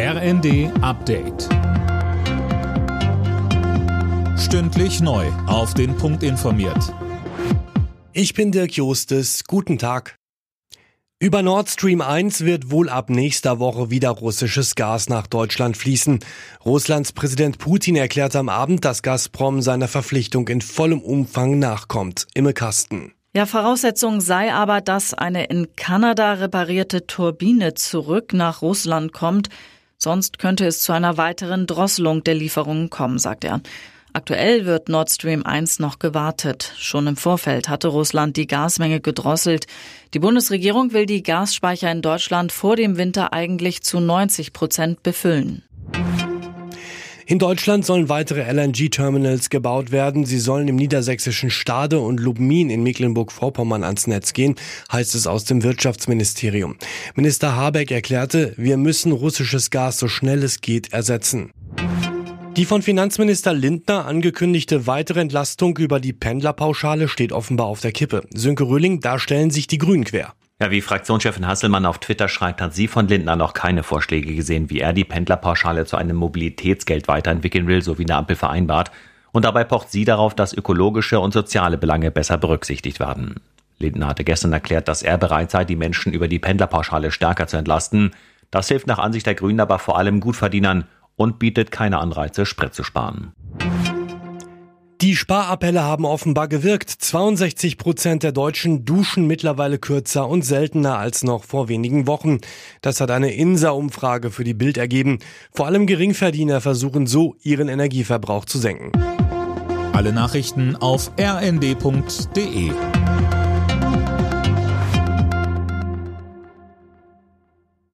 RND Update. Stündlich neu. Auf den Punkt informiert. Ich bin Dirk Jostes. Guten Tag. Über Nord Stream 1 wird wohl ab nächster Woche wieder russisches Gas nach Deutschland fließen. Russlands Präsident Putin erklärte am Abend, dass Gazprom seiner Verpflichtung in vollem Umfang nachkommt. Imme Kasten. Ja, Voraussetzung sei aber, dass eine in Kanada reparierte Turbine zurück nach Russland kommt. Sonst könnte es zu einer weiteren Drosselung der Lieferungen kommen, sagt er. Aktuell wird Nord Stream 1 noch gewartet. Schon im Vorfeld hatte Russland die Gasmenge gedrosselt. Die Bundesregierung will die Gasspeicher in Deutschland vor dem Winter eigentlich zu 90 Prozent befüllen. In Deutschland sollen weitere LNG-Terminals gebaut werden. Sie sollen im niedersächsischen Stade und Lubmin in Mecklenburg-Vorpommern ans Netz gehen, heißt es aus dem Wirtschaftsministerium. Minister Habeck erklärte, wir müssen russisches Gas so schnell es geht ersetzen. Die von Finanzminister Lindner angekündigte weitere Entlastung über die Pendlerpauschale steht offenbar auf der Kippe. Sönke Röhling, da stellen sich die Grünen quer. Ja, wie Fraktionschefin Hasselmann auf Twitter schreibt, hat sie von Lindner noch keine Vorschläge gesehen, wie er die Pendlerpauschale zu einem Mobilitätsgeld weiterentwickeln will, so wie eine Ampel vereinbart. Und dabei pocht sie darauf, dass ökologische und soziale Belange besser berücksichtigt werden. Lindner hatte gestern erklärt, dass er bereit sei, die Menschen über die Pendlerpauschale stärker zu entlasten. Das hilft nach Ansicht der Grünen aber vor allem Gutverdienern und bietet keine Anreize, Sprit zu sparen. Die Sparappelle haben offenbar gewirkt. 62 Prozent der Deutschen duschen mittlerweile kürzer und seltener als noch vor wenigen Wochen. Das hat eine INSA-Umfrage für die Bild ergeben. Vor allem Geringverdiener versuchen so, ihren Energieverbrauch zu senken. Alle Nachrichten auf rnd.de